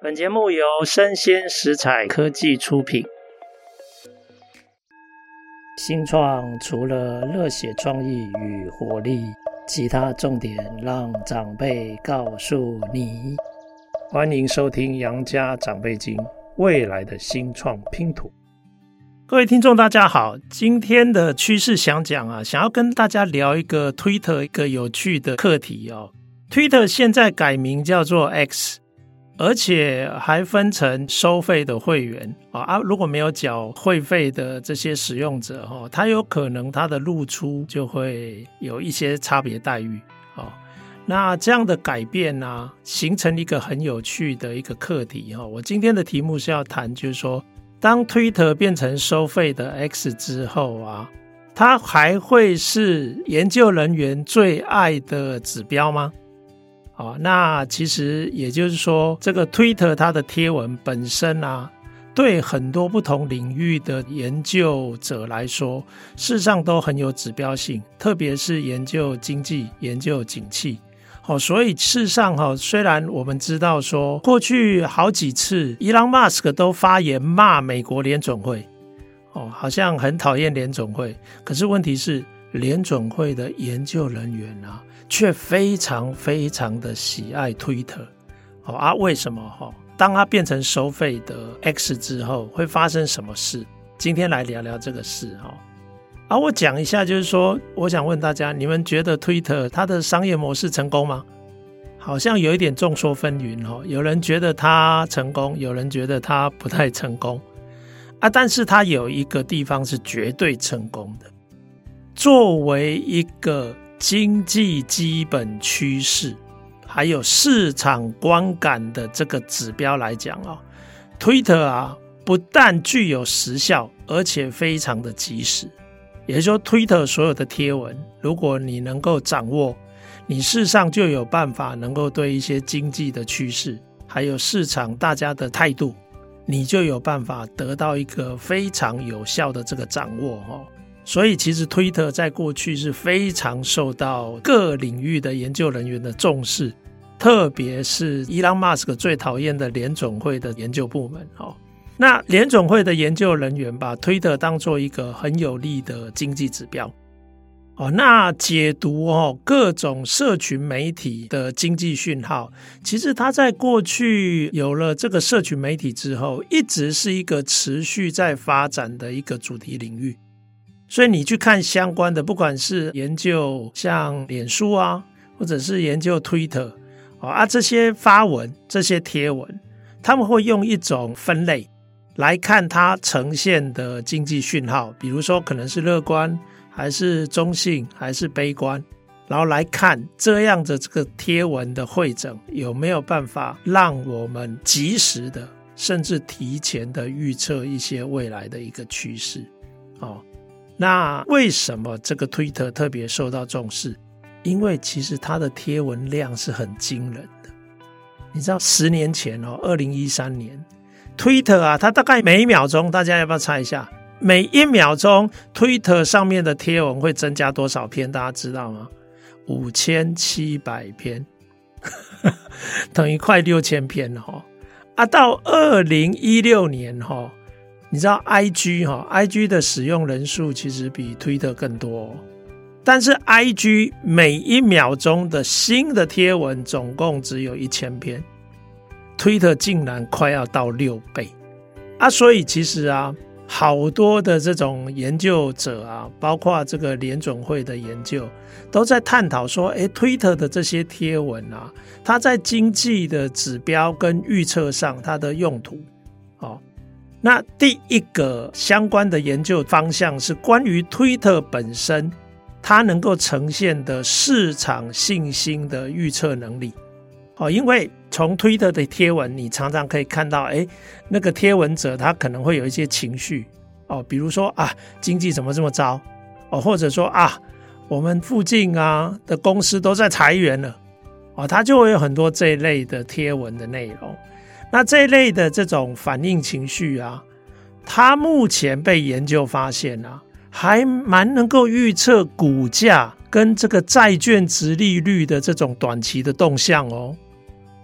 本节目由生鲜食材科技出品。新创除了热血创意与活力，其他重点让长辈告诉你。欢迎收听《杨家长辈经》，未来的新创拼图。各位听众，大家好，今天的趋势想讲啊，想要跟大家聊一个 Twitter 一个有趣的课题哦。Twitter 现在改名叫做 X。而且还分成收费的会员啊啊，如果没有缴会费的这些使用者哈，他有可能他的露出就会有一些差别待遇啊。那这样的改变呢，形成一个很有趣的一个课题哈。我今天的题目是要谈，就是说，当 Twitter 变成收费的 X 之后啊，它还会是研究人员最爱的指标吗？好，那其实也就是说，这个 Twitter 它的贴文本身啊，对很多不同领域的研究者来说，事实上都很有指标性，特别是研究经济、研究景气。好，所以事实上哈，虽然我们知道说，过去好几次伊朗马斯克都发言骂美国联总会，哦，好像很讨厌联总会，可是问题是，联准会的研究人员啊。却非常非常的喜爱 Twitter，好啊，为什么哈？当它变成收费的 X 之后，会发生什么事？今天来聊聊这个事哈。啊，我讲一下，就是说，我想问大家，你们觉得 Twitter 它的商业模式成功吗？好像有一点众说纷纭哦，有人觉得它成功，有人觉得它不太成功啊。但是它有一个地方是绝对成功的，作为一个。经济基本趋势，还有市场观感的这个指标来讲啊，Twitter 啊，不但具有时效，而且非常的及时。也就是说，Twitter 所有的贴文，如果你能够掌握，你事实上就有办法能够对一些经济的趋势，还有市场大家的态度，你就有办法得到一个非常有效的这个掌握哦。所以，其实 Twitter 在过去是非常受到各领域的研究人员的重视，特别是伊朗马斯克最讨厌的联总会的研究部门。哦，那联总会的研究人员把 Twitter 当做一个很有利的经济指标。哦，那解读哦各种社群媒体的经济讯号，其实它在过去有了这个社群媒体之后，一直是一个持续在发展的一个主题领域。所以你去看相关的，不管是研究像脸书啊，或者是研究 Twitter 啊，这些发文、这些贴文，他们会用一种分类来看它呈现的经济讯号，比如说可能是乐观，还是中性，还是悲观，然后来看这样的这个贴文的汇整有没有办法让我们及时的，甚至提前的预测一些未来的一个趋势，哦。那为什么这个推特特别受到重视？因为其实它的贴文量是很惊人的。你知道，十年前哦，二零一三年推特啊，它大概每一秒钟，大家要不要猜一下？每一秒钟推特上面的贴文会增加多少篇？大家知道吗？五千七百篇，等于快六千篇了哈。啊，到二零一六年哈。你知道 IG 哈，IG 的使用人数其实比 Twitter 更多，但是 IG 每一秒钟的新的贴文总共只有一千篇，Twitter 竟然快要到六倍啊！所以其实啊，好多的这种研究者啊，包括这个联准会的研究，都在探讨说，诶，Twitter 的这些贴文啊，它在经济的指标跟预测上，它的用途，哦。那第一个相关的研究方向是关于推特本身，它能够呈现的市场信心的预测能力。哦，因为从推特的贴文，你常常可以看到，诶，那个贴文者他可能会有一些情绪，哦，比如说啊，经济怎么这么糟，哦，或者说啊，我们附近啊的公司都在裁员了，哦，他就会有很多这一类的贴文的内容。那这一类的这种反应情绪啊，它目前被研究发现啊，还蛮能够预测股价跟这个债券殖利率的这种短期的动向哦。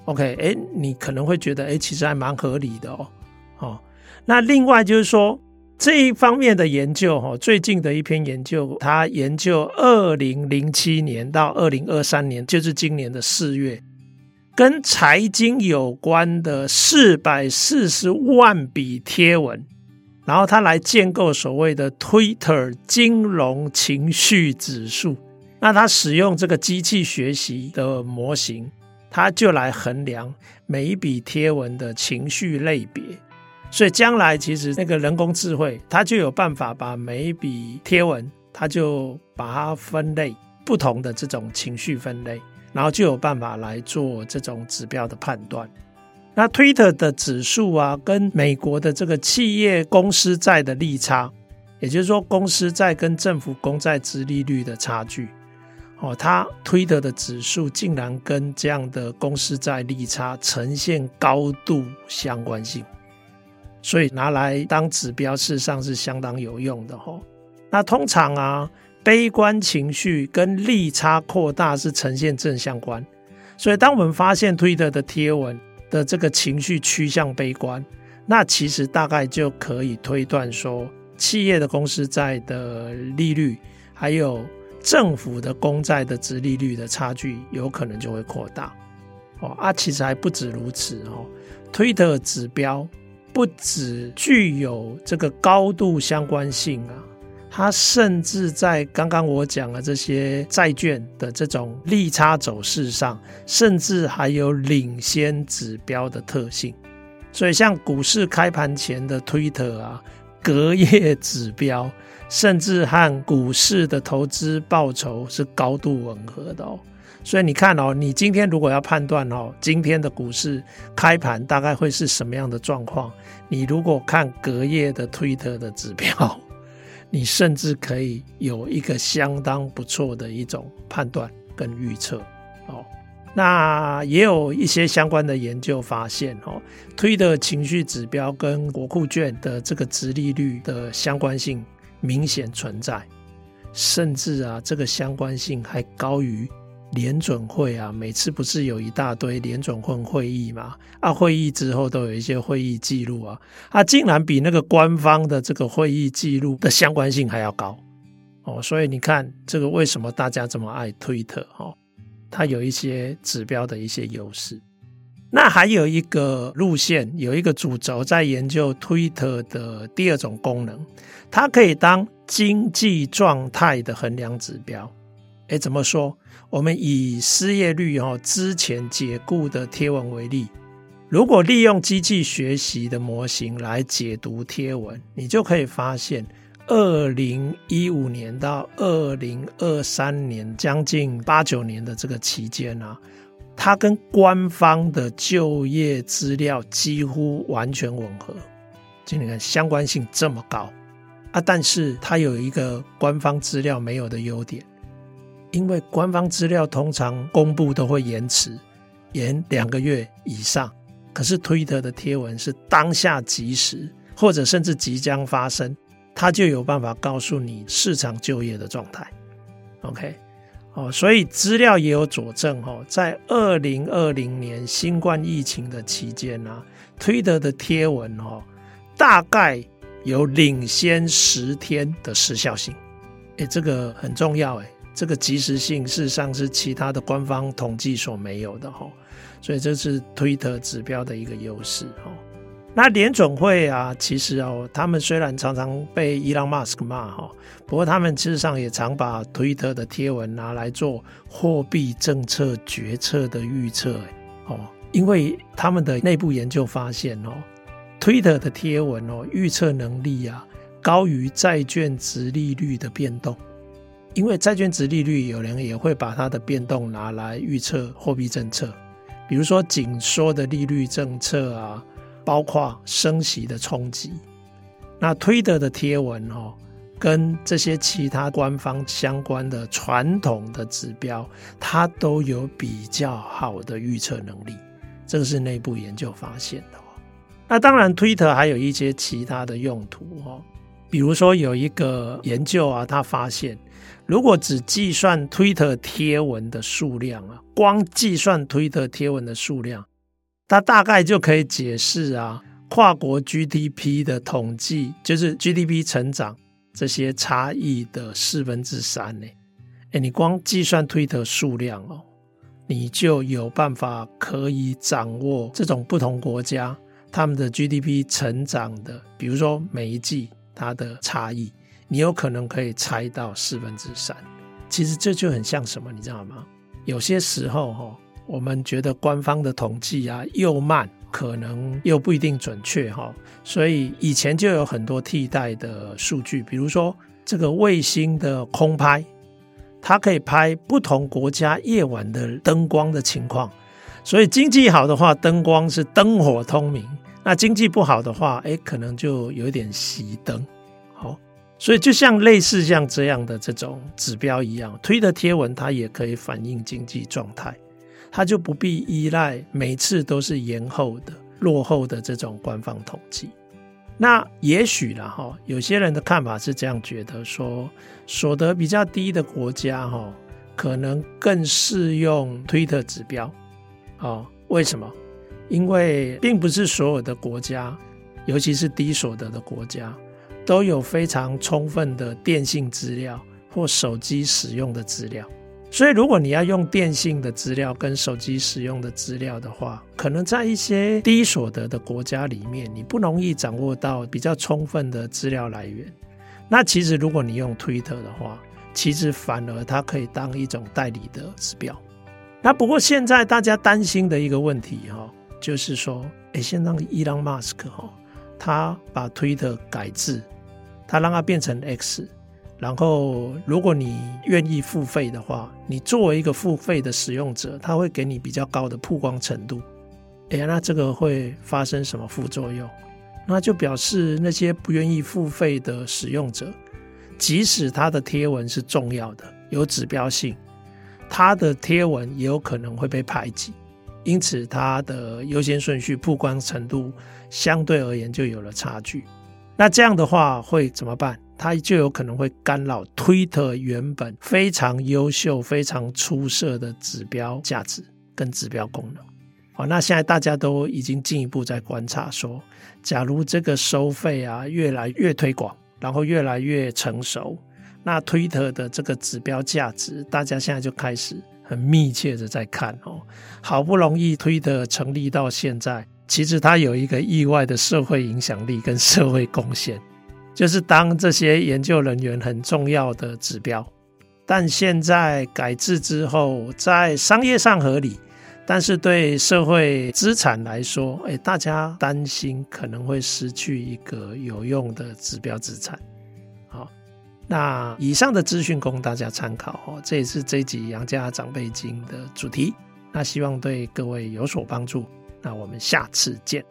OK，哎，你可能会觉得，哎，其实还蛮合理的哦。哦，那另外就是说这一方面的研究，哈，最近的一篇研究，他研究二零零七年到二零二三年，就是今年的四月，跟财经有关的四百四十万笔贴文，然后他来建构所谓的 Twitter 金融情绪指数。那他使用这个机器学习的模型，他就来衡量每一笔贴文的情绪类别。所以将来其实那个人工智慧，它就有办法把每一笔贴文，它就把它分类不同的这种情绪分类，然后就有办法来做这种指标的判断。那 Twitter 的指数啊，跟美国的这个企业公司债的利差，也就是说公司债跟政府公债之利率的差距。哦，它推特的指数竟然跟这样的公司债利差呈现高度相关性，所以拿来当指标，事实上是相当有用的哈。那通常啊，悲观情绪跟利差扩大是呈现正相关，所以当我们发现推特的贴文的这个情绪趋向悲观，那其实大概就可以推断说，企业的公司债的利率还有。政府的公债的殖利率的差距有可能就会扩大哦啊，其实还不止如此哦。推特指标不只具有这个高度相关性啊，它甚至在刚刚我讲的这些债券的这种利差走势上，甚至还有领先指标的特性。所以，像股市开盘前的推特啊，隔夜指标。甚至和股市的投资报酬是高度吻合的哦，所以你看哦，你今天如果要判断哦，今天的股市开盘大概会是什么样的状况？你如果看隔夜的推特的指标，你甚至可以有一个相当不错的一种判断跟预测哦。那也有一些相关的研究发现哦，推的情绪指标跟国库券的这个殖利率的相关性。明显存在，甚至啊，这个相关性还高于联准会啊。每次不是有一大堆联准会会议嘛？啊，会议之后都有一些会议记录啊，啊，竟然比那个官方的这个会议记录的相关性还要高哦。所以你看，这个为什么大家这么爱推特？哦，它有一些指标的一些优势。那还有一个路线，有一个主轴在研究 Twitter 的第二种功能，它可以当经济状态的衡量指标。诶，怎么说？我们以失业率哦之前解雇的贴文为例，如果利用机器学习的模型来解读贴文，你就可以发现，二零一五年到二零二三年，将近八九年的这个期间啊。它跟官方的就业资料几乎完全吻合，就你看相关性这么高啊！但是它有一个官方资料没有的优点，因为官方资料通常公布都会延迟，延两个月以上。可是推特的贴文是当下即时，或者甚至即将发生，它就有办法告诉你市场就业的状态。OK。哦，所以资料也有佐证哦，在二零二零年新冠疫情的期间呢，推特的贴文哦，大概有领先十天的时效性，诶，这个很重要诶，这个即时性事实上是其他的官方统计所没有的哈，所以这是推特指标的一个优势哈。那联准会啊，其实哦，他们虽然常常被伊朗马斯克骂哈，不过他们事实上也常把推特的贴文拿来做货币政策决策的预测哦，因为他们的内部研究发现哦，推特的贴文哦，预测能力啊高于债券殖利率的变动，因为债券殖利率有人也会把它的变动拿来预测货币政策，比如说紧缩的利率政策啊。包括升息的冲击，那推特的贴文哦，跟这些其他官方相关的传统的指标，它都有比较好的预测能力，这个是内部研究发现的哦。那当然，推特还有一些其他的用途哦，比如说有一个研究啊，他发现，如果只计算推特贴文的数量啊，光计算推特贴文的数量。它大概就可以解释啊，跨国 GDP 的统计，就是 GDP 成长这些差异的四分之三呢。哎，你光计算推特数量哦，你就有办法可以掌握这种不同国家他们的 GDP 成长的，比如说每一季它的差异，你有可能可以猜到四分之三。其实这就很像什么，你知道吗？有些时候哈，我们觉得官方的统计啊又慢，可能又不一定准确哈，所以以前就有很多替代的数据，比如说这个卫星的空拍，它可以拍不同国家夜晚的灯光的情况，所以经济好的话，灯光是灯火通明；那经济不好的话，诶，可能就有点熄灯。好所以，就像类似像这样的这种指标一样，推的贴文它也可以反映经济状态，它就不必依赖每次都是延后的、落后的这种官方统计。那也许了哈，有些人的看法是这样觉得说，所得比较低的国家哈，可能更适用推特指标。啊，为什么？因为并不是所有的国家，尤其是低所得的国家。都有非常充分的电信资料或手机使用的资料，所以如果你要用电信的资料跟手机使用的资料的话，可能在一些低所得的国家里面，你不容易掌握到比较充分的资料来源。那其实如果你用 Twitter 的话，其实反而它可以当一种代理的指标。那不过现在大家担心的一个问题哈，就是说，诶，现在伊朗马斯克哈，他把推特改制。他让它变成 X，然后如果你愿意付费的话，你作为一个付费的使用者，他会给你比较高的曝光程度。哎，那这个会发生什么副作用？那就表示那些不愿意付费的使用者，即使他的贴文是重要的、有指标性，他的贴文也有可能会被排挤，因此它的优先顺序、曝光程度相对而言就有了差距。那这样的话会怎么办？它就有可能会干扰 Twitter 原本非常优秀、非常出色的指标价值跟指标功能。好，那现在大家都已经进一步在观察说，假如这个收费啊越来越推广，然后越来越成熟，那 Twitter 的这个指标价值，大家现在就开始很密切的在看哦。好不容易推的成立到现在。其实它有一个意外的社会影响力跟社会贡献，就是当这些研究人员很重要的指标，但现在改制之后，在商业上合理，但是对社会资产来说，哎，大家担心可能会失去一个有用的指标资产。那以上的资讯供大家参考哦，这也是这集杨家长辈经的主题，那希望对各位有所帮助。那我们下次见。